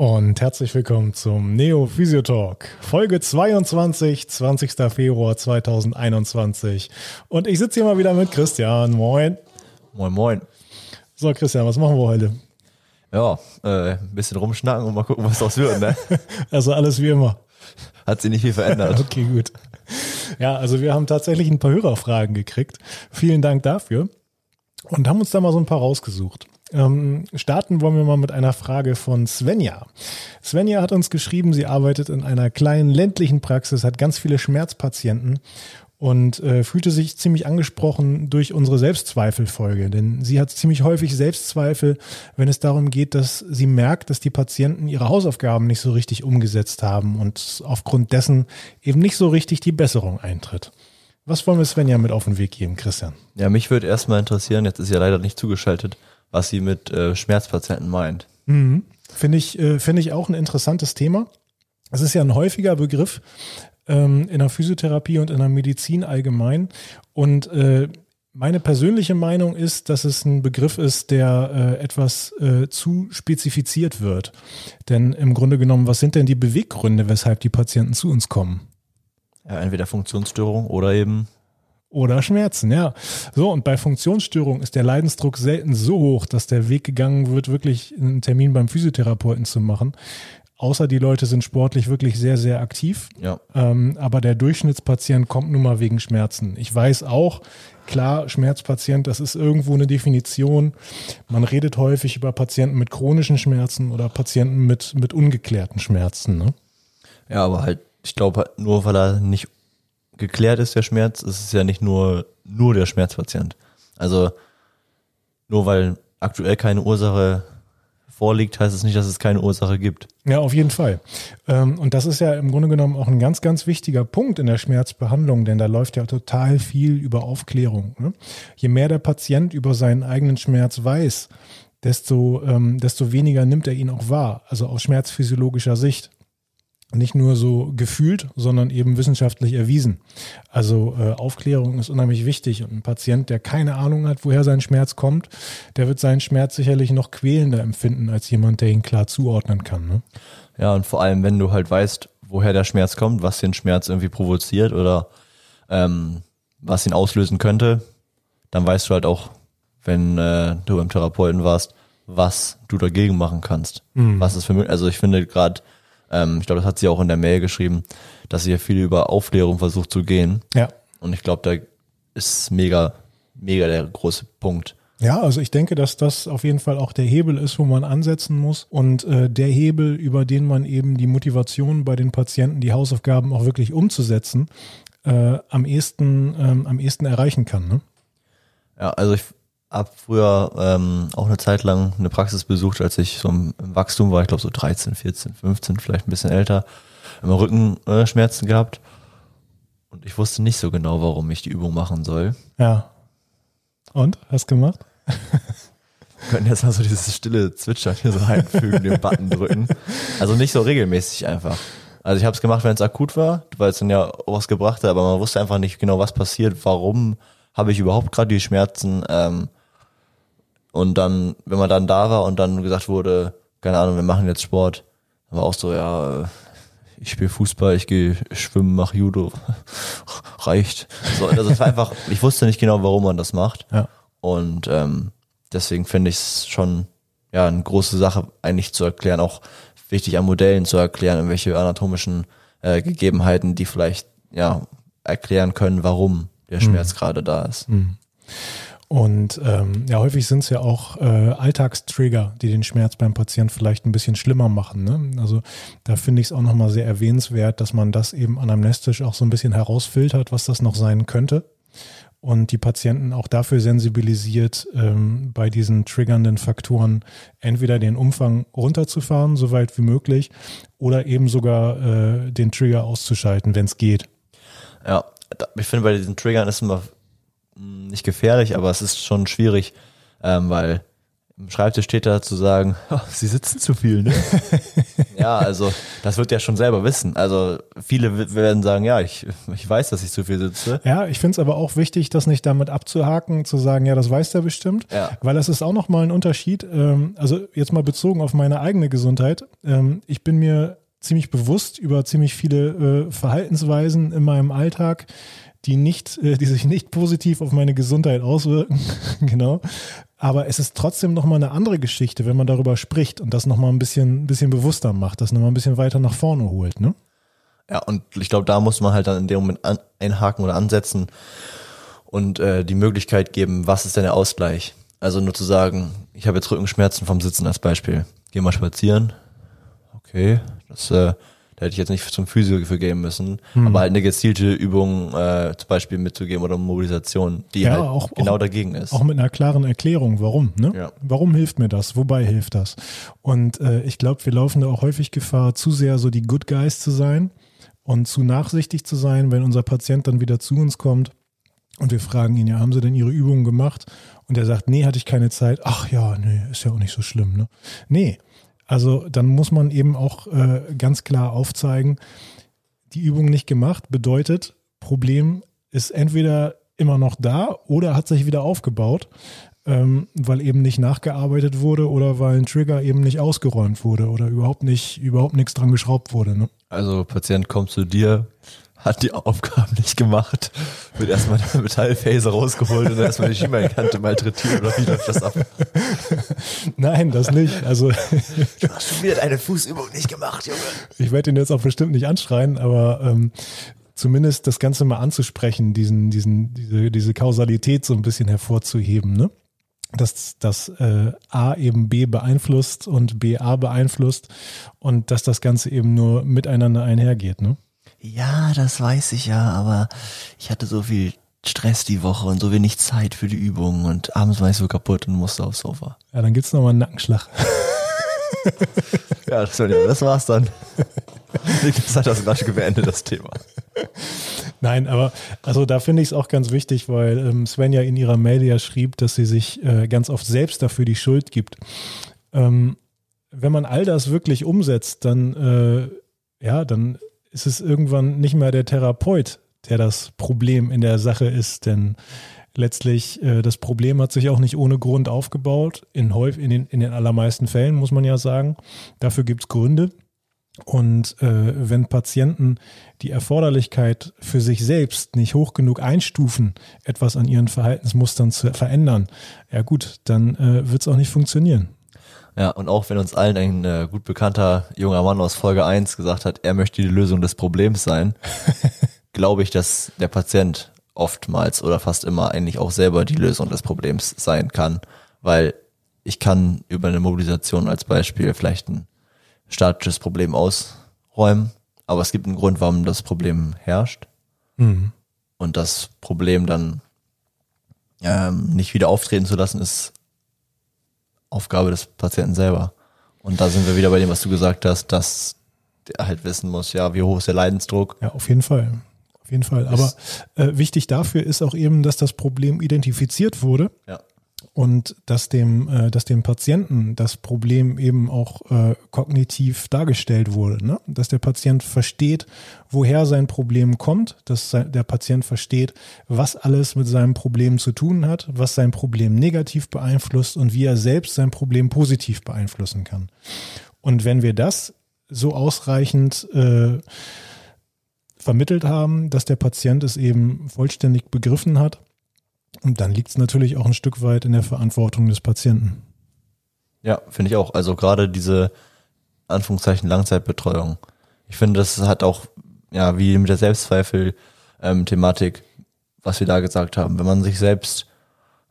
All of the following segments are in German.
und herzlich willkommen zum Neo Physio Talk, Folge 22, 20. Februar 2021. Und ich sitze hier mal wieder mit Christian. Moin. Moin, moin. So, Christian, was machen wir heute? Ja, äh, ein bisschen rumschnacken und mal gucken, was daraus wird, ne? also alles wie immer. Hat sich nicht viel verändert. okay, gut. Ja, also wir haben tatsächlich ein paar Hörerfragen gekriegt. Vielen Dank dafür. Und haben uns da mal so ein paar rausgesucht. Ähm, starten wollen wir mal mit einer Frage von Svenja. Svenja hat uns geschrieben, sie arbeitet in einer kleinen ländlichen Praxis, hat ganz viele Schmerzpatienten und äh, fühlte sich ziemlich angesprochen durch unsere Selbstzweifelfolge, denn sie hat ziemlich häufig Selbstzweifel, wenn es darum geht, dass sie merkt, dass die Patienten ihre Hausaufgaben nicht so richtig umgesetzt haben und aufgrund dessen eben nicht so richtig die Besserung eintritt. Was wollen wir Svenja mit auf den Weg geben, Christian? Ja, mich würde erstmal interessieren, jetzt ist ja leider nicht zugeschaltet, was sie mit äh, Schmerzpatienten meint. Mhm. Finde ich, äh, finde ich auch ein interessantes Thema. Es ist ja ein häufiger Begriff, ähm, in der Physiotherapie und in der Medizin allgemein. Und äh, meine persönliche Meinung ist, dass es ein Begriff ist, der äh, etwas äh, zu spezifiziert wird. Denn im Grunde genommen, was sind denn die Beweggründe, weshalb die Patienten zu uns kommen? Ja, entweder Funktionsstörung oder eben oder Schmerzen, ja. So, und bei Funktionsstörung ist der Leidensdruck selten so hoch, dass der Weg gegangen wird, wirklich einen Termin beim Physiotherapeuten zu machen außer die Leute sind sportlich wirklich sehr, sehr aktiv. Ja. Ähm, aber der Durchschnittspatient kommt nun mal wegen Schmerzen. Ich weiß auch, klar, Schmerzpatient, das ist irgendwo eine Definition. Man redet häufig über Patienten mit chronischen Schmerzen oder Patienten mit, mit ungeklärten Schmerzen. Ne? Ja, aber halt, ich glaube, nur weil er nicht geklärt ist, der Schmerz, ist es ja nicht nur, nur der Schmerzpatient. Also, nur weil aktuell keine Ursache vorliegt, heißt es nicht, dass es keine Ursache gibt. Ja, auf jeden Fall. Ähm, und das ist ja im Grunde genommen auch ein ganz, ganz wichtiger Punkt in der Schmerzbehandlung, denn da läuft ja total viel über Aufklärung. Ne? Je mehr der Patient über seinen eigenen Schmerz weiß, desto, ähm, desto weniger nimmt er ihn auch wahr, also aus schmerzphysiologischer Sicht nicht nur so gefühlt, sondern eben wissenschaftlich erwiesen. Also äh, Aufklärung ist unheimlich wichtig und ein Patient, der keine Ahnung hat, woher sein Schmerz kommt, der wird seinen Schmerz sicherlich noch quälender empfinden als jemand, der ihn klar zuordnen kann. Ne? Ja, und vor allem, wenn du halt weißt, woher der Schmerz kommt, was den Schmerz irgendwie provoziert oder ähm, was ihn auslösen könnte, dann weißt du halt auch, wenn äh, du beim Therapeuten warst, was du dagegen machen kannst. Mhm. Was ist für also ich finde gerade ähm, ich glaube, das hat sie auch in der Mail geschrieben, dass sie ja viel über Aufklärung versucht zu gehen. Ja. Und ich glaube, da ist mega, mega der große Punkt. Ja, also ich denke, dass das auf jeden Fall auch der Hebel ist, wo man ansetzen muss und äh, der Hebel, über den man eben die Motivation bei den Patienten, die Hausaufgaben auch wirklich umzusetzen, äh, am ehesten, ähm, am ehesten erreichen kann. Ne? Ja, also ich habe früher ähm, auch eine Zeit lang eine Praxis besucht, als ich so im, Wachstum war, ich glaube so 13, 14, 15, vielleicht ein bisschen älter, immer Rückenschmerzen gehabt. Und ich wusste nicht so genau, warum ich die Übung machen soll. Ja. Und? Hast du gemacht? Wir können jetzt mal so dieses stille Zwitschern hier so einfügen, den Button drücken. Also nicht so regelmäßig einfach. Also ich habe es gemacht, wenn es akut war, weil es dann ja was gebracht hat, aber man wusste einfach nicht genau, was passiert, warum habe ich überhaupt gerade die Schmerzen. Ähm, und dann, wenn man dann da war und dann gesagt wurde, keine Ahnung, wir machen jetzt Sport, dann war auch so, ja, ich spiele Fußball, ich gehe schwimmen, mache Judo, reicht. So, also das war einfach, ich wusste nicht genau, warum man das macht. Ja. Und ähm, deswegen finde ich es schon ja eine große Sache eigentlich zu erklären, auch wichtig an Modellen zu erklären, in welche anatomischen äh, Gegebenheiten die vielleicht ja erklären können, warum der Schmerz mhm. gerade da ist. Mhm. Und ähm, ja, häufig sind es ja auch äh, Alltagstrigger, die den Schmerz beim Patienten vielleicht ein bisschen schlimmer machen. Ne? Also da finde ich es auch nochmal sehr erwähnenswert, dass man das eben anamnestisch auch so ein bisschen herausfiltert, was das noch sein könnte. Und die Patienten auch dafür sensibilisiert, ähm, bei diesen triggernden Faktoren entweder den Umfang runterzufahren, so weit wie möglich, oder eben sogar äh, den Trigger auszuschalten, wenn es geht. Ja, ich finde bei diesen Triggern ist immer nicht gefährlich, aber es ist schon schwierig, ähm, weil Schreibtisch steht da zu sagen, oh, sie sitzen zu viel, ne? ja, also das wird ja schon selber wissen. Also viele werden sagen, ja, ich, ich weiß, dass ich zu viel sitze. Ja, ich finde es aber auch wichtig, das nicht damit abzuhaken, zu sagen, ja, das weiß der bestimmt. Ja. Weil das ist auch nochmal ein Unterschied. Ähm, also jetzt mal bezogen auf meine eigene Gesundheit. Ähm, ich bin mir ziemlich bewusst über ziemlich viele äh, Verhaltensweisen in meinem Alltag, die nicht, äh, die sich nicht positiv auf meine Gesundheit auswirken. genau. Aber es ist trotzdem nochmal eine andere Geschichte, wenn man darüber spricht und das nochmal ein bisschen, bisschen bewusster macht, das nochmal ein bisschen weiter nach vorne holt, ne? Ja, und ich glaube, da muss man halt dann in dem Moment an, einhaken oder ansetzen und äh, die Möglichkeit geben, was ist denn der Ausgleich? Also nur zu sagen, ich habe jetzt Rückenschmerzen vom Sitzen als Beispiel. Geh mal spazieren. Okay, das äh, da hätte ich jetzt nicht zum Physio für geben müssen, hm. aber halt eine gezielte Übung äh, zum Beispiel mitzugeben oder Mobilisation, die ja, halt auch, genau auch, dagegen ist. Auch mit einer klaren Erklärung, warum. Ne? Ja. Warum hilft mir das? Wobei hilft das? Und äh, ich glaube, wir laufen da auch häufig Gefahr, zu sehr so die Good Guys zu sein und zu nachsichtig zu sein, wenn unser Patient dann wieder zu uns kommt und wir fragen ihn, ja, haben Sie denn Ihre Übungen gemacht? Und er sagt, nee, hatte ich keine Zeit. Ach ja, nee, ist ja auch nicht so schlimm. Ne? Nee, also dann muss man eben auch äh, ganz klar aufzeigen, die Übung nicht gemacht bedeutet, Problem ist entweder immer noch da oder hat sich wieder aufgebaut, ähm, weil eben nicht nachgearbeitet wurde oder weil ein Trigger eben nicht ausgeräumt wurde oder überhaupt nicht, überhaupt nichts dran geschraubt wurde. Ne? Also Patient kommt zu dir, hat die Aufgaben nicht gemacht, wird erstmal der Metallfaser rausgeholt und dann erstmal die Schienbeinkante malträtiert oder wie läuft das ab? Nein, das nicht. Also du hast schon wieder deine Fußübung nicht gemacht, Junge. Ich werde ihn jetzt auch bestimmt nicht anschreien, aber ähm, zumindest das Ganze mal anzusprechen, diesen, diesen, diese, diese Kausalität so ein bisschen hervorzuheben, ne? dass das äh, A eben B beeinflusst und B A beeinflusst und dass das Ganze eben nur miteinander einhergeht, ne? Ja, das weiß ich ja, aber ich hatte so viel Stress die Woche und so wenig Zeit für die Übungen und abends war ich so kaputt und musste aufs Sofa. Ja, dann gibt's nochmal einen Nackenschlag. ja, das, das war's dann. Das hat das gleich beendet, das Thema. Nein, aber also da finde ich es auch ganz wichtig, weil ähm, Svenja in ihrer Mail ja schrieb, dass sie sich äh, ganz oft selbst dafür die Schuld gibt. Ähm, wenn man all das wirklich umsetzt, dann äh, ja, dann ist es irgendwann nicht mehr der Therapeut, der das Problem in der Sache ist, denn letztlich äh, das Problem hat sich auch nicht ohne Grund aufgebaut. In, in, den, in den allermeisten Fällen muss man ja sagen. Dafür gibt es Gründe. Und äh, wenn Patienten die Erforderlichkeit für sich selbst nicht hoch genug einstufen, etwas an ihren Verhaltensmustern zu verändern, ja gut, dann äh, wird es auch nicht funktionieren. Ja, und auch wenn uns allen ein äh, gut bekannter junger Mann aus Folge 1 gesagt hat, er möchte die Lösung des Problems sein, glaube ich, dass der Patient oftmals oder fast immer eigentlich auch selber die Lösung des Problems sein kann, weil ich kann über eine Mobilisation als Beispiel vielleicht ein statisches Problem ausräumen, aber es gibt einen Grund, warum das Problem herrscht. Mhm. Und das Problem dann ähm, nicht wieder auftreten zu lassen, ist Aufgabe des Patienten selber. Und da sind wir wieder bei dem, was du gesagt hast, dass der halt wissen muss, ja, wie hoch ist der Leidensdruck. Ja, auf jeden Fall. Auf jeden Fall. Aber äh, wichtig dafür ist auch eben, dass das Problem identifiziert wurde. Ja und dass dem, äh, dass dem Patienten das Problem eben auch äh, kognitiv dargestellt wurde, ne? dass der Patient versteht, woher sein Problem kommt, dass der Patient versteht, was alles mit seinem Problem zu tun hat, was sein Problem negativ beeinflusst und wie er selbst sein Problem positiv beeinflussen kann. Und wenn wir das so ausreichend äh, vermittelt haben, dass der Patient es eben vollständig begriffen hat, und dann liegt es natürlich auch ein Stück weit in der Verantwortung des Patienten. Ja, finde ich auch. Also gerade diese Anführungszeichen Langzeitbetreuung. Ich finde, das hat auch, ja, wie mit der Selbstzweifel-Thematik, ähm, was wir da gesagt haben, wenn man sich selbst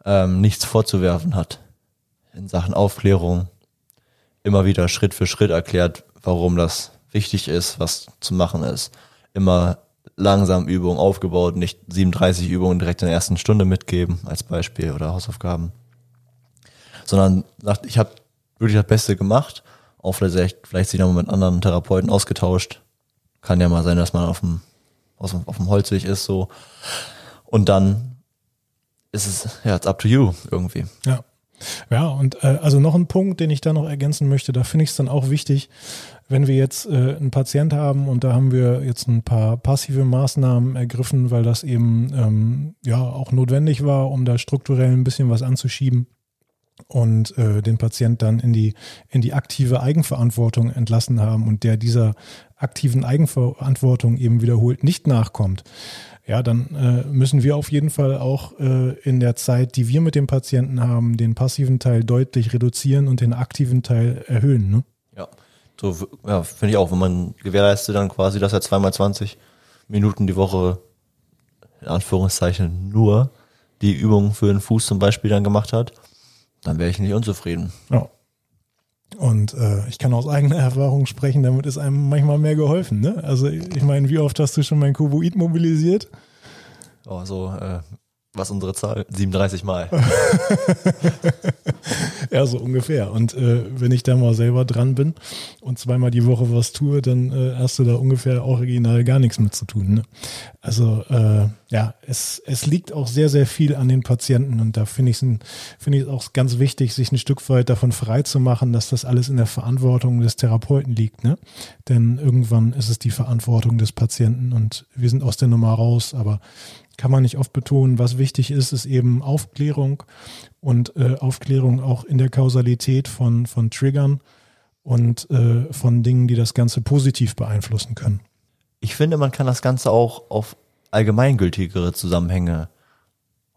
ähm, nichts vorzuwerfen hat in Sachen Aufklärung, immer wieder Schritt für Schritt erklärt, warum das wichtig ist, was zu machen ist, immer langsam Übungen aufgebaut, nicht 37 Übungen direkt in der ersten Stunde mitgeben als Beispiel oder Hausaufgaben, sondern sagt, ich habe wirklich das Beste gemacht, auch vielleicht, vielleicht sich nochmal mit anderen Therapeuten ausgetauscht. Kann ja mal sein, dass man auf dem, auf dem Holzweg ist so. Und dann ist es, ja, it's up to you irgendwie. Ja. Ja, und äh, also noch ein Punkt, den ich da noch ergänzen möchte, da finde ich es dann auch wichtig, wenn wir jetzt äh, einen Patient haben und da haben wir jetzt ein paar passive Maßnahmen ergriffen, weil das eben ähm, ja auch notwendig war, um da strukturell ein bisschen was anzuschieben und äh, den Patient dann in die in die aktive Eigenverantwortung entlassen haben und der dieser aktiven Eigenverantwortung eben wiederholt nicht nachkommt, ja, dann äh, müssen wir auf jeden Fall auch äh, in der Zeit, die wir mit dem Patienten haben, den passiven Teil deutlich reduzieren und den aktiven Teil erhöhen. Ne? Ja, so ja, finde ich auch, wenn man gewährleistet dann quasi, dass er zweimal 20 Minuten die Woche in Anführungszeichen nur die Übung für den Fuß zum Beispiel dann gemacht hat, dann wäre ich nicht unzufrieden. Ja. Und äh, ich kann aus eigener Erfahrung sprechen, damit ist einem manchmal mehr geholfen. Ne? Also ich meine, wie oft hast du schon mein Kuboid mobilisiert? Oh, so äh, was unsere Zahl? 37 Mal. ja, so ungefähr. Und äh, wenn ich da mal selber dran bin und zweimal die Woche was tue, dann äh, hast du da ungefähr original gar nichts mit zu tun. Ne? Also äh, ja, es, es liegt auch sehr, sehr viel an den Patienten und da finde ich es finde ich auch ganz wichtig, sich ein Stück weit davon frei zu machen, dass das alles in der Verantwortung des Therapeuten liegt. Ne? Denn irgendwann ist es die Verantwortung des Patienten und wir sind aus der Nummer raus, aber kann man nicht oft betonen. Was wichtig ist, ist eben Aufklärung und äh, Aufklärung auch in der Kausalität von, von Triggern und äh, von Dingen, die das Ganze positiv beeinflussen können. Ich finde, man kann das Ganze auch auf allgemeingültigere Zusammenhänge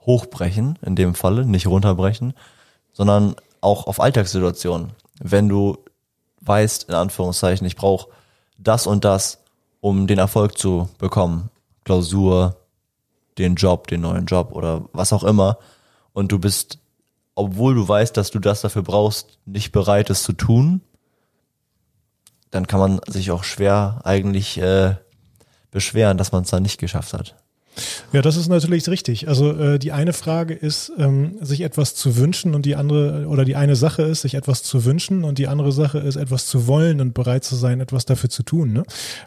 hochbrechen, in dem Falle, nicht runterbrechen, sondern auch auf Alltagssituationen. Wenn du weißt, in Anführungszeichen, ich brauche das und das, um den Erfolg zu bekommen, Klausur, den Job, den neuen Job oder was auch immer und du bist, obwohl du weißt, dass du das dafür brauchst, nicht bereit, es zu tun, dann kann man sich auch schwer eigentlich äh, beschweren, dass man es dann nicht geschafft hat. Ja, das ist natürlich richtig. Also äh, die eine Frage ist, ähm, sich etwas zu wünschen und die andere, oder die eine Sache ist, sich etwas zu wünschen und die andere Sache ist, etwas zu wollen und bereit zu sein, etwas dafür zu tun. Ne?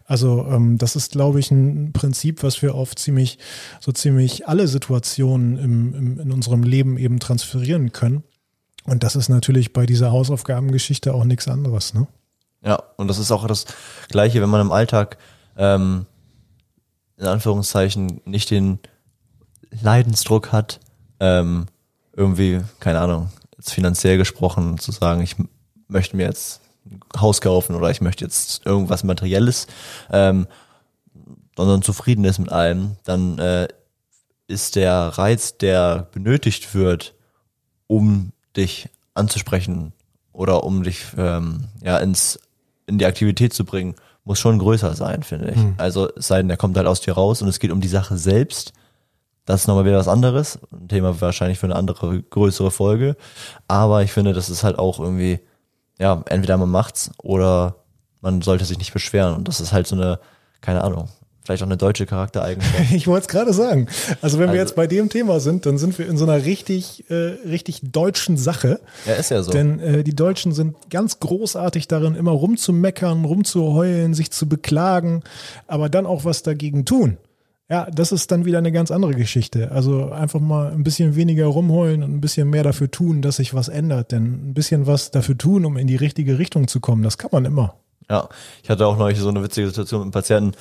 Also ähm, das ist, glaube ich, ein Prinzip, was wir auf ziemlich, so ziemlich alle Situationen im, im, in unserem Leben eben transferieren können. Und das ist natürlich bei dieser Hausaufgabengeschichte auch nichts anderes. Ne? Ja, und das ist auch das Gleiche, wenn man im Alltag ähm, in Anführungszeichen nicht den Leidensdruck hat, ähm, irgendwie, keine Ahnung, jetzt finanziell gesprochen, zu sagen, ich möchte mir jetzt ein Haus kaufen oder ich möchte jetzt irgendwas Materielles, ähm, sondern zufrieden ist mit allem, dann äh, ist der Reiz, der benötigt wird, um dich anzusprechen oder um dich ähm, ja ins in die Aktivität zu bringen, muss schon größer sein, finde ich. Mhm. Also es sei denn, der kommt halt aus dir raus und es geht um die Sache selbst. Das ist nochmal wieder was anderes. Ein Thema wahrscheinlich für eine andere, größere Folge. Aber ich finde, das ist halt auch irgendwie, ja, entweder man macht's oder man sollte sich nicht beschweren. Und das ist halt so eine, keine Ahnung, Vielleicht auch eine deutsche Charaktereigenschaft. Ich wollte es gerade sagen. Also wenn also, wir jetzt bei dem Thema sind, dann sind wir in so einer richtig, äh, richtig deutschen Sache. Ja, ist ja so. Denn äh, die Deutschen sind ganz großartig darin, immer rumzumeckern, rumzuheulen, sich zu beklagen, aber dann auch was dagegen tun. Ja, das ist dann wieder eine ganz andere Geschichte. Also einfach mal ein bisschen weniger rumheulen und ein bisschen mehr dafür tun, dass sich was ändert. Denn ein bisschen was dafür tun, um in die richtige Richtung zu kommen, das kann man immer. Ja, ich hatte auch neulich so eine witzige Situation mit einem Patienten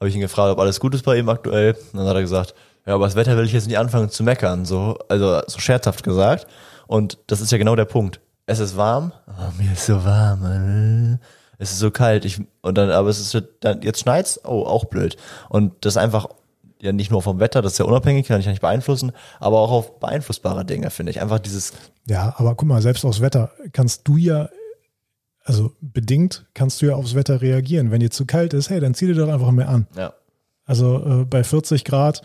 habe ich ihn gefragt, ob alles gut ist bei ihm aktuell. Und dann hat er gesagt, ja, aber das Wetter will ich jetzt nicht anfangen zu meckern, so, also so scherzhaft gesagt. Und das ist ja genau der Punkt. Es ist warm, oh, mir ist so warm, es ist so kalt, ich, und dann, aber es ist dann, jetzt schneit's, oh, auch blöd. Und das einfach, ja nicht nur vom Wetter, das ist ja unabhängig, kann ich ja nicht beeinflussen, aber auch auf beeinflussbare Dinge, finde ich. Einfach dieses. Ja, aber guck mal, selbst aufs Wetter kannst du ja also bedingt kannst du ja aufs Wetter reagieren. Wenn dir zu kalt ist, hey, dann zieh dir doch einfach mehr an. Ja. Also äh, bei 40 Grad,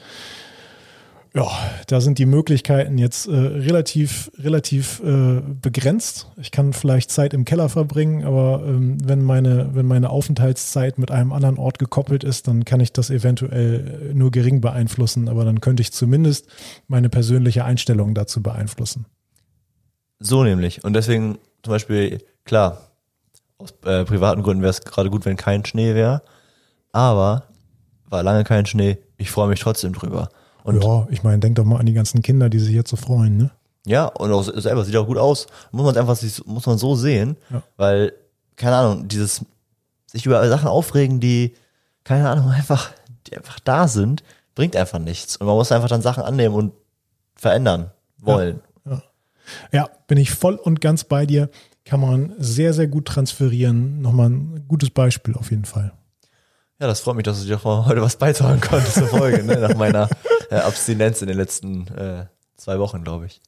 ja, da sind die Möglichkeiten jetzt äh, relativ, relativ äh, begrenzt. Ich kann vielleicht Zeit im Keller verbringen, aber ähm, wenn meine, wenn meine Aufenthaltszeit mit einem anderen Ort gekoppelt ist, dann kann ich das eventuell nur gering beeinflussen, aber dann könnte ich zumindest meine persönliche Einstellung dazu beeinflussen. So nämlich. Und deswegen zum Beispiel, klar, aus äh, privaten Gründen wäre es gerade gut, wenn kein Schnee wäre. Aber war lange kein Schnee. Ich freue mich trotzdem drüber. Und ja, ich meine, denk doch mal an die ganzen Kinder, die sich jetzt so freuen, ne? Ja, und auch selber sieht auch gut aus. Muss man einfach muss man so sehen, Ja. weil keine Ahnung, dieses sich über Sachen aufregen, die keine Ahnung einfach die einfach da sind, bringt einfach nichts und man muss einfach dann Sachen annehmen und verändern wollen. Ja, bin ich voll und ganz bei dir. Kann man sehr, sehr gut transferieren. Nochmal ein gutes Beispiel auf jeden Fall. Ja, das freut mich, dass du dir auch heute was beitragen konntest zur Folge, ne? nach meiner äh, Abstinenz in den letzten äh, zwei Wochen, glaube ich.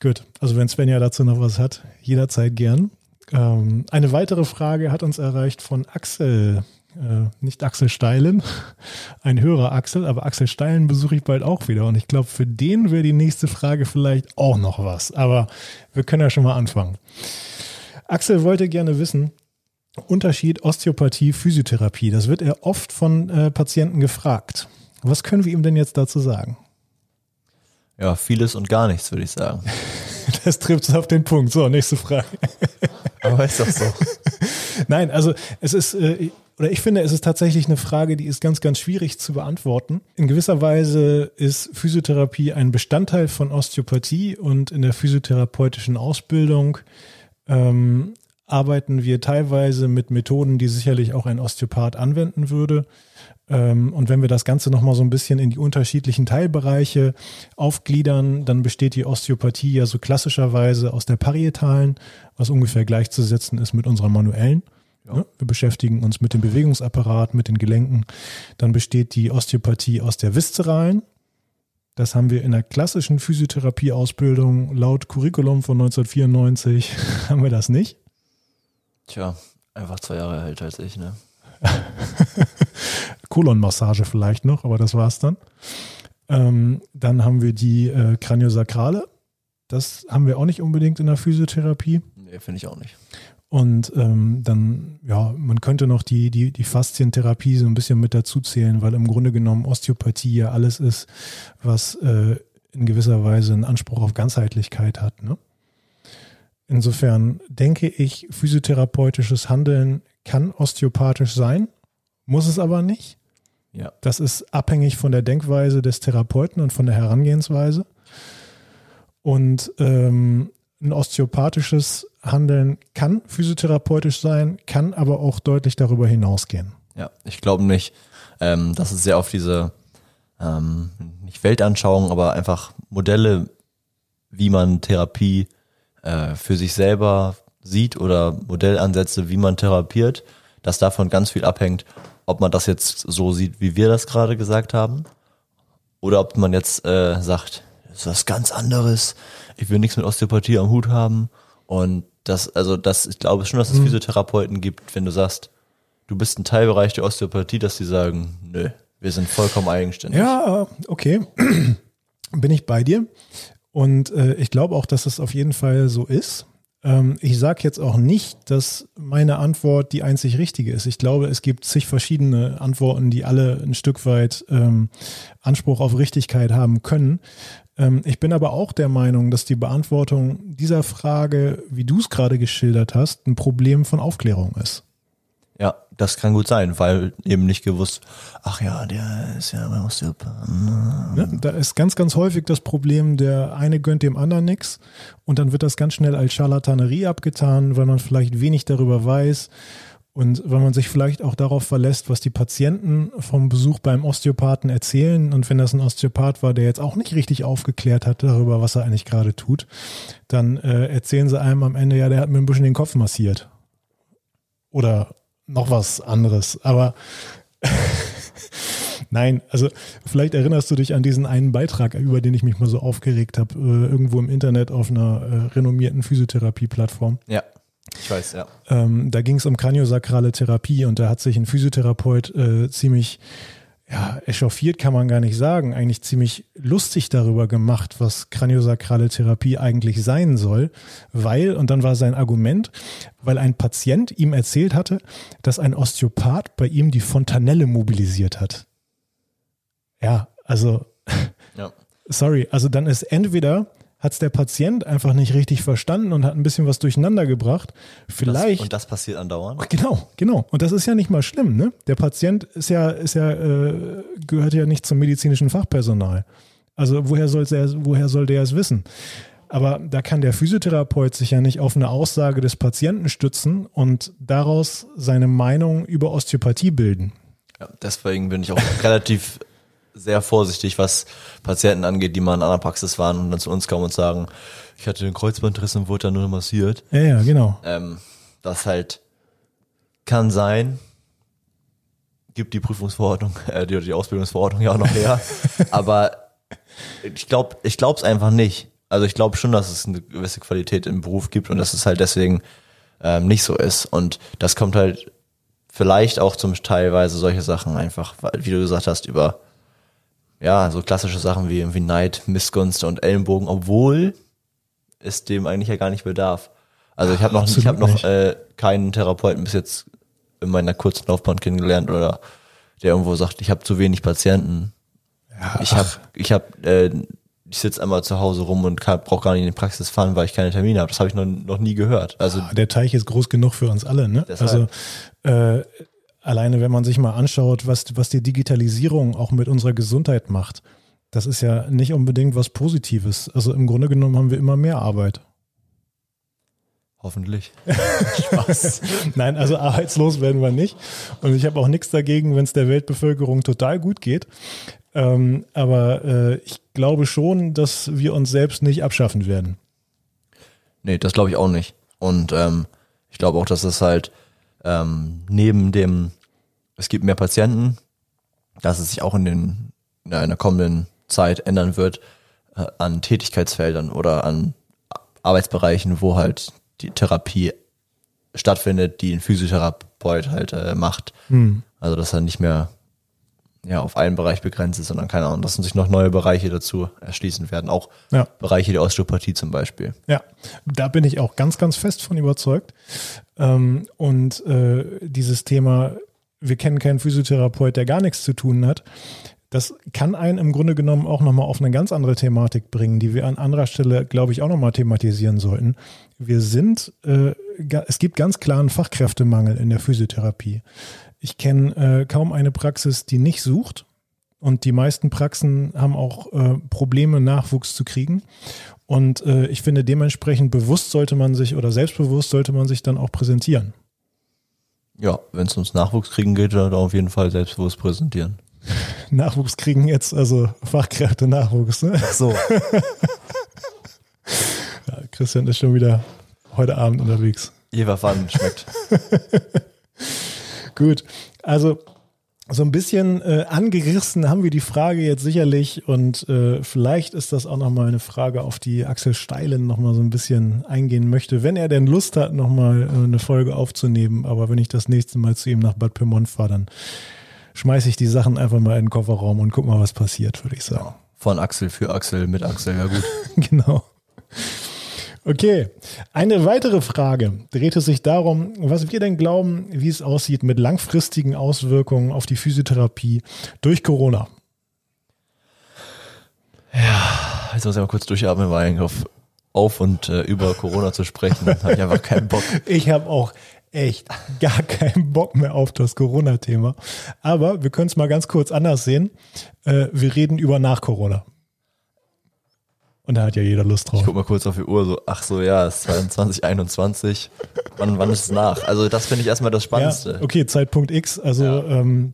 Gut, also wenn Svenja dazu noch was hat, jederzeit gern. Ähm, eine weitere Frage hat uns erreicht von Axel, äh, nicht Axel Steilen, ein Hörer Axel, aber Axel Steilen besuche ich bald auch wieder und ich glaube, für den wäre die nächste Frage vielleicht auch noch was, aber wir können ja schon mal anfangen. Axel wollte gerne wissen, Unterschied Osteopathie, Physiotherapie, das wird er oft von äh, Patienten gefragt. Was können wir ihm denn jetzt dazu sagen? Ja, vieles und gar nichts, würde ich sagen. Das trifft es auf den Punkt. So, nächste Frage. Aber ist doch so. Nein, also es ist, äh, oder ich finde, es ist tatsächlich eine Frage, die ist ganz, ganz schwierig zu beantworten. In gewisser Weise ist Physiotherapie ein Bestandteil von Osteopathie und in der physiotherapeutischen Ausbildung ähm, arbeiten wir teilweise mit Methoden, die sicherlich auch ein Osteopath anwenden würde. Ähm, und wenn wir das Ganze nochmal so ein bisschen in die unterschiedlichen Teilbereiche aufgliedern, dann besteht die Osteopathie ja so klassischerweise aus der parietalen, was ungefähr gleichzusetzen ist mit unserer manuellen. Ja. Wir beschäftigen uns mit dem Bewegungsapparat, mit den Gelenken. Dann besteht die Osteopathie aus der viszeralen. Das haben wir in der klassischen Physiotherapieausbildung laut Curriculum von 1994 haben wir das nicht. Tja, einfach zwei Jahre älter als ich, ne? Kolonmassage vielleicht noch, aber das war's dann. Ähm, dann haben wir die äh, Kraniosakrale. Das haben wir auch nicht unbedingt in der Physiotherapie. Nee, finde ich auch nicht. Und ähm, dann, ja, man könnte noch die, die, die Faszientherapie so ein bisschen mit dazu zählen, weil im Grunde genommen Osteopathie ja alles ist, was äh, in gewisser Weise einen Anspruch auf Ganzheitlichkeit hat. Ne? Insofern denke ich, physiotherapeutisches Handeln kann osteopathisch sein, muss es aber nicht. Ja. Das ist abhängig von der Denkweise des Therapeuten und von der Herangehensweise. Und ähm, ein osteopathisches Handeln kann physiotherapeutisch sein, kann aber auch deutlich darüber hinausgehen. Ja, ich glaube nicht, ähm, dass es sehr auf diese, ähm, nicht Weltanschauung, aber einfach Modelle, wie man Therapie äh, für sich selber sieht oder Modellansätze, wie man therapiert, dass davon ganz viel abhängt, ob man das jetzt so sieht, wie wir das gerade gesagt haben, oder ob man jetzt äh, sagt, ist was ganz anderes, ich will nichts mit Osteopathie am Hut haben und das, also das, ich glaube schon, dass es Physiotherapeuten gibt, wenn du sagst, du bist ein Teilbereich der Osteopathie, dass die sagen, nö, wir sind vollkommen eigenständig. Ja, okay. Bin ich bei dir. Und äh, ich glaube auch, dass es auf jeden Fall so ist. Ähm, ich sage jetzt auch nicht, dass meine Antwort die einzig richtige ist. Ich glaube, es gibt zig verschiedene Antworten, die alle ein Stück weit ähm, Anspruch auf Richtigkeit haben können. Ähm, ich bin aber auch der Meinung, dass die Beantwortung dieser Frage, wie du es gerade geschildert hast, ein Problem von Aufklärung ist. Ja, das kann gut sein, weil eben nicht gewusst, ach ja, der ist ja beim Osteopathen. Ne? Da ist ganz, ganz häufig das Problem, der eine gönnt dem anderen nichts und dann wird das ganz schnell als Charlatanerie abgetan, weil man vielleicht wenig darüber weiß und weil man sich vielleicht auch darauf verlässt, was die Patienten vom Besuch beim Osteopathen erzählen und wenn das ein Osteopath war, der jetzt auch nicht richtig aufgeklärt hat darüber, was er eigentlich gerade tut, dann äh, erzählen sie einem am Ende, ja, der hat mir ein bisschen den Kopf massiert. Oder noch was anderes. Aber nein, also vielleicht erinnerst du dich an diesen einen Beitrag, über den ich mich mal so aufgeregt habe, äh, irgendwo im Internet auf einer äh, renommierten Physiotherapie-Plattform. Ja, ich weiß, ja. Ähm, da ging es um kraniosakrale Therapie und da hat sich ein Physiotherapeut äh, ziemlich ja, echauffiert kann man gar nicht sagen, eigentlich ziemlich lustig darüber gemacht, was kraniosakrale Therapie eigentlich sein soll, weil, und dann war sein Argument, weil ein Patient ihm erzählt hatte, dass ein Osteopath bei ihm die Fontanelle mobilisiert hat. Ja, also, Ja. sorry, also dann ist entweder hat es der Patient einfach nicht richtig verstanden und hat ein bisschen was durcheinander gebracht. Vielleicht. Das, und das passiert andauernd. Genau, genau. Und das ist ja nicht mal schlimm, ne? Der Patient ist ja, ist ja, äh, gehört ja nicht zum medizinischen Fachpersonal. Also woher soll der, woher soll der es wissen? Aber da kann der Physiotherapeut sich ja nicht auf eine Aussage des Patienten stützen und daraus seine Meinung über Osteopathie bilden. Ja, deswegen bin ich auch relativ sehr vorsichtig, was Patienten angeht, die mal in einer Praxis waren und dann zu uns kommen und sagen, ich hatte den Kreuzbandriss und wurde dann nur massiert. Ja, ja, genau. Ähm, das halt kann sein, gibt die Prüfungsverordnung, äh, die, die Ausbildungsverordnung ja auch noch her. Aber ich glaube, ich glaube es einfach nicht. Also ich glaube schon, dass es eine gewisse Qualität im Beruf gibt und dass es halt deswegen ähm, nicht so ist. Und das kommt halt vielleicht auch zum teilweise solche Sachen einfach, wie du gesagt hast, über ja, so klassische Sachen wie irgendwie Neid, Missgunst und Ellenbogen, obwohl es dem eigentlich ja gar nicht bedarf. Also ich habe noch, ich habe noch äh, keinen Therapeuten bis jetzt in meiner kurzen Laufbahn kennengelernt oder der irgendwo sagt, ich habe zu wenig Patienten. Ja, ich habe, ich habe, äh, ich sitze einmal zu Hause rum und brauche gar nicht in die Praxis fahren, weil ich keine Termine habe. Das habe ich noch, noch nie gehört. Also ah, der Teich ist groß genug für uns alle. Ne? Deshalb. Also äh, alleine, wenn man sich mal anschaut, was was die Digitalisierung auch mit unserer Gesundheit macht, das ist ja nicht unbedingt was Positives. Also im Grunde genommen haben wir immer mehr Arbeit. Hoffentlich. Spaß. Nein, also arbeitslos werden wir nicht. Und ich habe auch nichts dagegen, wenn es der Weltbevölkerung total gut geht. Ähm, aber äh, ich glaube schon, dass wir uns selbst nicht abschaffen werden. Nee, das glaube ich auch nicht. Und ähm, ich glaube auch, dass es halt ähm, neben dem, es gibt mehr Patienten, dass es sich auch in, den, in der kommenden Zeit ändern wird äh, an Tätigkeitsfeldern oder an Arbeitsbereichen, wo halt die Therapie stattfindet, die ein Physiotherapeut halt äh, macht. Mhm. Also dass er nicht mehr ja, auf einen Bereich begrenzt ist, sondern keine Ahnung, dass sich noch neue Bereiche dazu erschließen werden. Auch ja. Bereiche der Osteopathie zum Beispiel. Ja, da bin ich auch ganz, ganz fest von überzeugt. Ähm, und äh, dieses Thema, wir kennen keinen Physiotherapeut, der gar nichts zu tun hat. Das kann einen im Grunde genommen auch nochmal auf eine ganz andere Thematik bringen, die wir an anderer Stelle, glaube ich, auch nochmal thematisieren sollten. Wir sind, äh, es gibt ganz klaren Fachkräftemangel in der Physiotherapie. Ich kenne äh, kaum eine Praxis, die nicht sucht. Und die meisten Praxen haben auch äh, Probleme, Nachwuchs zu kriegen. Und äh, ich finde, dementsprechend bewusst sollte man sich oder selbstbewusst sollte man sich dann auch präsentieren. Ja, wenn es ums Nachwuchs kriegen geht, dann auf jeden Fall selbstbewusst präsentieren. Nachwuchs kriegen jetzt, also Fachkräfte-Nachwuchs. Ne? Ach so. ja, Christian ist schon wieder heute Abend unterwegs. Jeverfahren schmeckt. Gut, also so ein bisschen äh, angerissen haben wir die Frage jetzt sicherlich und äh, vielleicht ist das auch nochmal eine Frage, auf die Axel Steilen nochmal so ein bisschen eingehen möchte, wenn er denn Lust hat, nochmal äh, eine Folge aufzunehmen. Aber wenn ich das nächste Mal zu ihm nach Bad Pyrmont fahre, dann schmeiße ich die Sachen einfach mal in den Kofferraum und guck mal, was passiert, würde ich sagen. Von Axel für Axel mit Axel, ja gut. genau. Okay, eine weitere Frage drehte sich darum, was wir denn glauben, wie es aussieht mit langfristigen Auswirkungen auf die Physiotherapie durch Corona. Ja, jetzt muss ich mal kurz durchatmen, weil auf, auf und äh, über Corona zu sprechen, habe ich einfach keinen Bock. Ich habe auch echt gar keinen Bock mehr auf das Corona-Thema. Aber wir können es mal ganz kurz anders sehen. Äh, wir reden über nach Corona. Und da hat ja jeder Lust drauf. Ich guck mal kurz auf die Uhr, so, ach so, ja, es ist 2021. wann, wann ist es nach? Also, das finde ich erstmal das Spannendste. Ja, okay, Zeitpunkt X. Also, ja. ähm,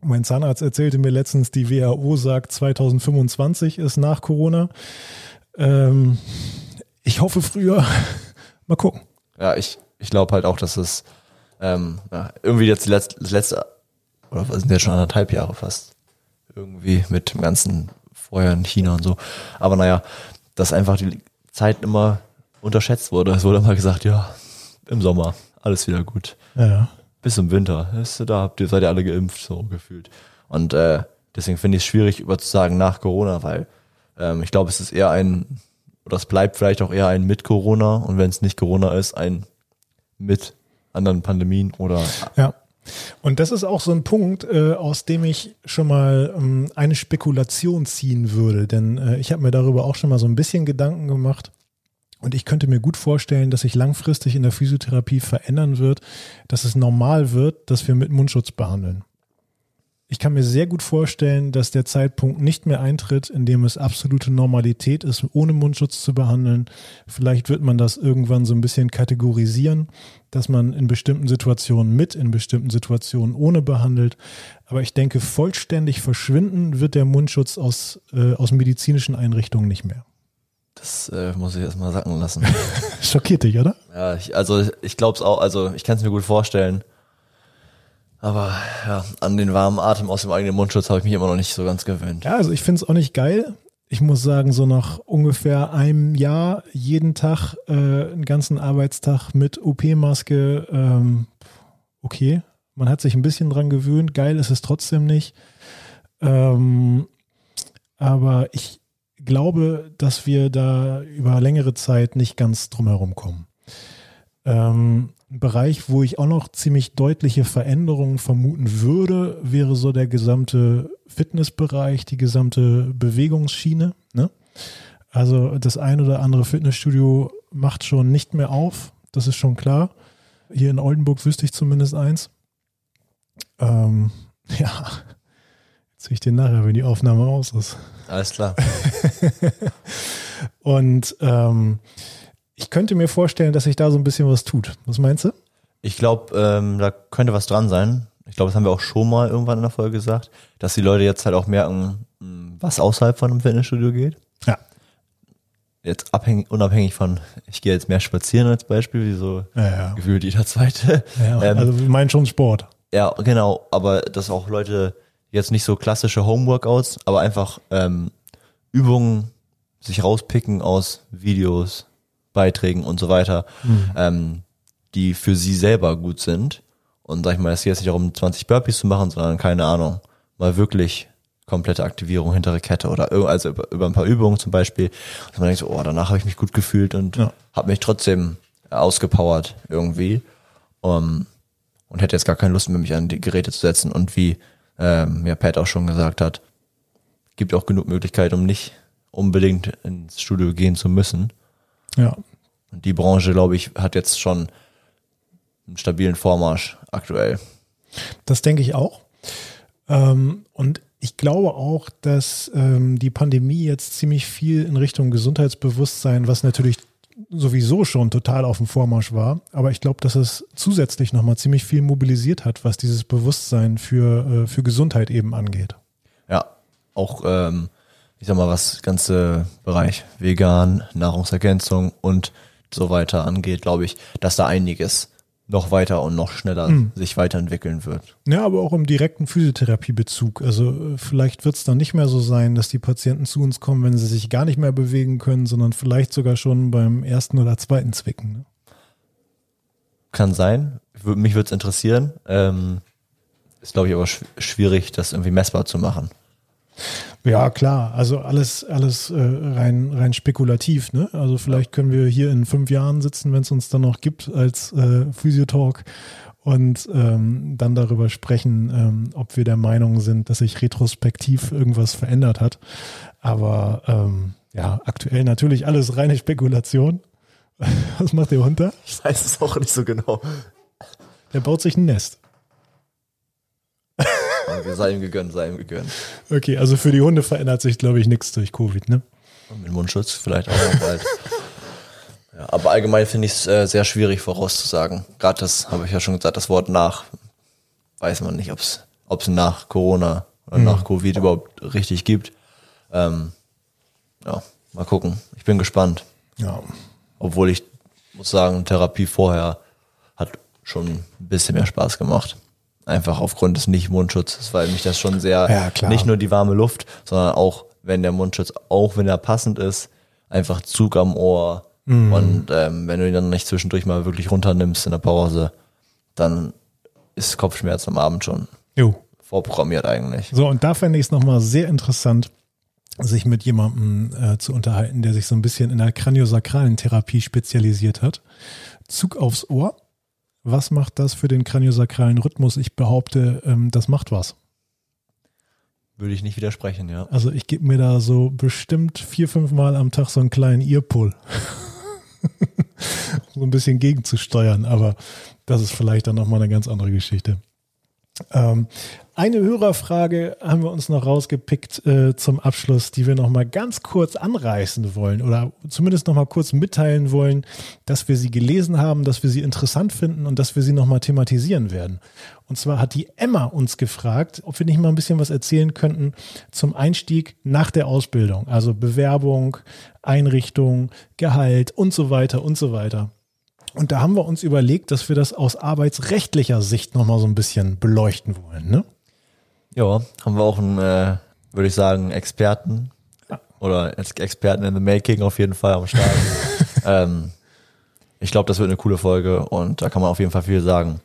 mein Zahnarzt erzählte mir letztens, die WHO sagt, 2025 ist nach Corona. Ähm, ich hoffe früher. mal gucken. Ja, ich, ich glaube halt auch, dass es ähm, ja, irgendwie jetzt die letzte, das letzte, oder was sind jetzt schon anderthalb Jahre fast, irgendwie mit dem ganzen vorher in China und so. Aber naja, dass einfach die Zeit immer unterschätzt wurde. Es wurde immer gesagt, ja, im Sommer, alles wieder gut. Ja. Bis im Winter, ist, da habt ihr, seid ihr alle geimpft, so gefühlt. Und äh, deswegen finde ich es schwierig, über zu sagen nach Corona, weil ähm, ich glaube, es ist eher ein, oder es bleibt vielleicht auch eher ein mit Corona und wenn es nicht Corona ist, ein mit anderen Pandemien oder. Ja. Und das ist auch so ein Punkt, äh, aus dem ich schon mal ähm, eine Spekulation ziehen würde, denn äh, ich habe mir darüber auch schon mal so ein bisschen Gedanken gemacht. Und ich könnte mir gut vorstellen, dass sich langfristig in der Physiotherapie verändern wird, dass es normal wird, dass wir mit Mundschutz behandeln. Ich kann mir sehr gut vorstellen, dass der Zeitpunkt nicht mehr eintritt, in dem es absolute Normalität ist, ohne Mundschutz zu behandeln. Vielleicht wird man das irgendwann so ein bisschen kategorisieren, dass man in bestimmten Situationen mit, in bestimmten Situationen ohne behandelt. Aber ich denke, vollständig verschwinden wird der Mundschutz aus, äh, aus medizinischen Einrichtungen nicht mehr. Das äh, muss ich erstmal sacken lassen. Schockiert dich, oder? Ja, ich, also ich glaube es auch, also ich kann es mir gut vorstellen. Aber ja, an den warmen Atem aus dem eigenen Mundschutz habe ich mich immer noch nicht so ganz gewöhnt. Ja, also ich finde es auch nicht geil. Ich muss sagen, so nach ungefähr einem Jahr jeden Tag, äh, einen ganzen Arbeitstag mit OP-Maske, ähm, okay. Man hat sich ein bisschen dran gewöhnt. Geil ist es trotzdem nicht. Ähm, aber ich glaube, dass wir da über längere Zeit nicht ganz drumherum kommen. Ähm, Bereich, wo ich auch noch ziemlich deutliche Veränderungen vermuten würde, wäre so der gesamte Fitnessbereich, die gesamte Bewegungsschiene. Ne? Also das ein oder andere Fitnessstudio macht schon nicht mehr auf, das ist schon klar. Hier in Oldenburg wüsste ich zumindest eins. Ähm, ja, jetzt sehe ich dir nachher, wenn die Aufnahme aus ist. Alles klar. Und ähm, ich könnte mir vorstellen, dass sich da so ein bisschen was tut. Was meinst du? Ich glaube, ähm, da könnte was dran sein. Ich glaube, das haben wir auch schon mal irgendwann in der Folge gesagt, dass die Leute jetzt halt auch merken, was außerhalb von einem Fitnessstudio geht. Ja. Jetzt abhängig, unabhängig von, ich gehe jetzt mehr spazieren als Beispiel, wie so Ja, ja. gefühlt jeder zweite. ja Ähm, also wir meinen schon Sport. Ja, genau, aber dass auch Leute jetzt nicht so klassische Homeworkouts, aber einfach ähm, Übungen sich rauspicken aus Videos, Beiträgen und so weiter, ähm, die für sie selber gut sind. Und sag ich mal, es geht jetzt nicht darum, 20 Burpees zu machen, sondern keine Ahnung, mal wirklich komplette Aktivierung hintere Kette oder also über, über ein paar Übungen zum Beispiel. Und man denkt so, oh, danach habe ich mich gut gefühlt und Ja. habe mich trotzdem ausgepowert irgendwie. Um, und hätte jetzt gar keine Lust mehr, mich an die Geräte zu setzen. Und wie ähm, ja Pat auch schon gesagt hat, gibt auch genug Möglichkeit, um nicht unbedingt ins Studio gehen zu müssen. Ja. Und die Branche, glaube ich, hat jetzt schon einen stabilen Vormarsch aktuell. Das denke ich auch. Ähm, und ich glaube auch, dass ähm, die Pandemie jetzt ziemlich viel in Richtung Gesundheitsbewusstsein, was natürlich sowieso schon total auf dem Vormarsch war, aber ich glaube, dass es zusätzlich nochmal ziemlich viel mobilisiert hat, was dieses Bewusstsein für, äh, für Gesundheit eben angeht. Ja, auch, ähm, ich sag mal, was ganze Bereich vegan, Nahrungsergänzung und so weiter angeht, glaube ich, dass da einiges noch weiter und noch schneller sich weiterentwickeln wird. Ja, aber auch im direkten Physiotherapiebezug. Also äh, vielleicht wird es dann nicht mehr so sein, dass die Patienten zu uns kommen, wenn sie sich gar nicht mehr bewegen können, sondern vielleicht sogar schon beim ersten oder zweiten Zwicken. Ne? Kann sein. Mich würde es interessieren. Ähm, ist, glaube ich, aber schw schwierig, das irgendwie messbar zu machen. Ja, klar. Also alles, alles äh, rein, rein spekulativ. Ne? Also vielleicht können wir hier in fünf Jahren sitzen, wenn es uns dann noch gibt, als äh, Physiotalk und ähm, dann darüber sprechen, ähm, ob wir der Meinung sind, dass sich retrospektiv irgendwas verändert hat. Aber ähm, ja, aktuell natürlich alles reine Spekulation. Was macht der Hund da? Ich weiß es auch nicht so genau. Der baut sich ein Nest. Okay, sei ihm gegönnt, sei ihm gegönnt. Okay, also für die Hunde verändert sich, glaube ich, nichts durch Covid, ne? Und mit Mundschutz vielleicht auch noch bald. ja, aber allgemein finde ich es äh, sehr schwierig vorauszusagen. Gerade das habe ich ja schon gesagt, das Wort nach weiß man nicht, ob es nach Corona oder nach Covid überhaupt richtig gibt. Ähm, ja, mal gucken. Ich bin gespannt. Ja. Obwohl ich muss sagen, Therapie vorher hat schon ein bisschen mehr Spaß gemacht. Einfach aufgrund des Nicht-Mundschutzes, weil mich das schon sehr, Ja, klar. nicht nur die warme Luft, sondern auch, wenn der Mundschutz, auch wenn er passend ist, einfach Zug am Ohr. Mhm. Und ähm, wenn du ihn dann nicht zwischendurch mal wirklich runternimmst in der Pause, dann ist Kopfschmerz am Abend schon Jo. vorprogrammiert eigentlich. So, und da fände ich es nochmal sehr interessant, sich mit jemandem äh, zu unterhalten, der sich so ein bisschen in der kraniosakralen Therapie spezialisiert hat. Zug aufs Ohr. Was macht das für den kraniosakralen Rhythmus? Ich behaupte, ähm, das macht was. Würde ich nicht widersprechen, ja. Also ich gebe mir da so bestimmt vier, fünf Mal am Tag so einen kleinen Earpull. so ein bisschen gegenzusteuern, aber das ist vielleicht dann nochmal eine ganz andere Geschichte. Ähm, eine Hörerfrage haben wir uns noch rausgepickt äh, zum Abschluss, die wir noch mal ganz kurz anreißen wollen oder zumindest noch mal kurz mitteilen wollen, dass wir sie gelesen haben, dass wir sie interessant finden und dass wir sie noch mal thematisieren werden. Und zwar hat die Emma uns gefragt, ob wir nicht mal ein bisschen was erzählen könnten zum Einstieg nach der Ausbildung, also Bewerbung, Einrichtung, Gehalt und so weiter und so weiter. Und da haben wir uns überlegt, dass wir das aus arbeitsrechtlicher Sicht noch mal so ein bisschen beleuchten wollen, ne? Ja, haben wir auch einen, äh, würde ich sagen, Experten oder Experten in the Making auf jeden Fall am Start. ähm, ich glaube, das wird eine coole Folge und da kann man auf jeden Fall viel sagen.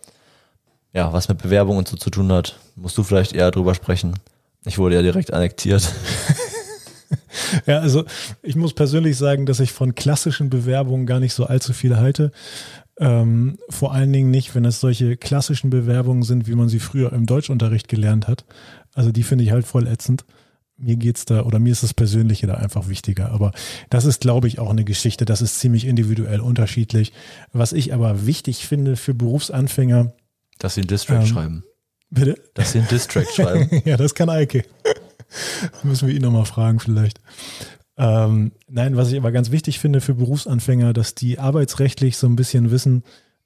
Ja, was mit Bewerbung und so zu tun hat, musst du vielleicht eher drüber sprechen. Ich wurde ja direkt annektiert. ja, also ich muss persönlich sagen, dass ich von klassischen Bewerbungen gar nicht so allzu viel halte. Ähm, vor allen Dingen nicht, wenn es solche klassischen Bewerbungen sind, wie man sie früher im Deutschunterricht gelernt hat. Also die finde ich halt voll ätzend. Mir geht's da, oder mir ist das Persönliche da einfach wichtiger. Aber das ist, glaube ich, auch eine Geschichte. Das ist ziemlich individuell unterschiedlich. Was ich aber wichtig finde für Berufsanfänger. Dass sie einen Distrack ähm, schreiben. Bitte? Dass sie einen Distrack schreiben. ja, das kann Eike. Müssen wir ihn nochmal fragen vielleicht. Ähm, nein, was ich aber ganz wichtig finde für Berufsanfänger, dass die arbeitsrechtlich so ein bisschen wissen,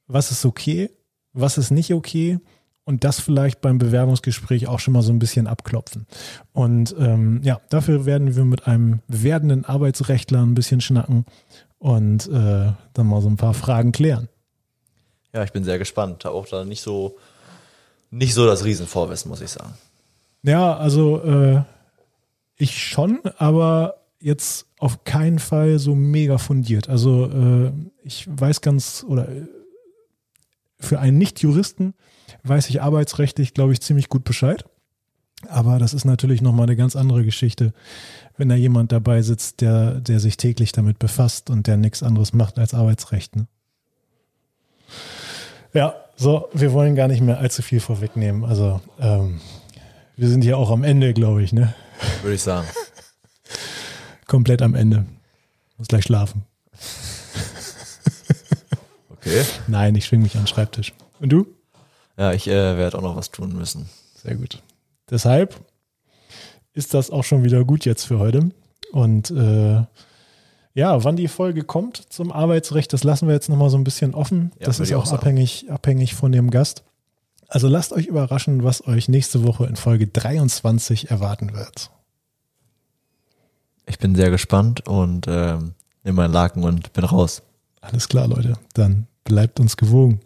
was ist okay, was ist nicht okay und das vielleicht beim Bewerbungsgespräch auch schon mal so ein bisschen abklopfen. Und ähm, ja, dafür werden wir mit einem werdenden Arbeitsrechtler ein bisschen schnacken und äh, dann mal so ein paar Fragen klären. Ja, ich bin sehr gespannt. Auch da nicht so, nicht so das Riesenvorwissen, muss ich sagen. Ja, also äh, ich schon, aber jetzt auf keinen Fall so mega fundiert. Also äh, ich weiß ganz, oder äh, für einen Nicht-Juristen weiß ich arbeitsrechtlich, glaube ich, ziemlich gut Bescheid. Aber das ist natürlich nochmal eine ganz andere Geschichte, wenn da jemand dabei sitzt, der, der sich täglich damit befasst und der nichts anderes macht als Arbeitsrecht. Ne? Ja, so, wir wollen gar nicht mehr allzu viel vorwegnehmen. Also, ähm, wir sind hier auch am Ende, glaube ich, ne? Würde ich sagen komplett am Ende. Muss gleich schlafen. Okay. Nein, ich schwing mich an den Schreibtisch. Und du? Ja, ich äh, werde auch noch was tun müssen. Sehr gut. Deshalb ist das auch schon wieder gut jetzt für heute. Und äh, ja, wann die Folge kommt zum Arbeitsrecht, das lassen wir jetzt nochmal so ein bisschen offen. Ja, das ist auch, auch abhängig, abhängig von dem Gast. Also lasst euch überraschen, was euch nächste Woche in Folge 23 erwarten wird. Ich bin sehr gespannt und ähm, nehme meinen Laken und bin raus. Alles klar, Leute. Dann bleibt uns gewogen.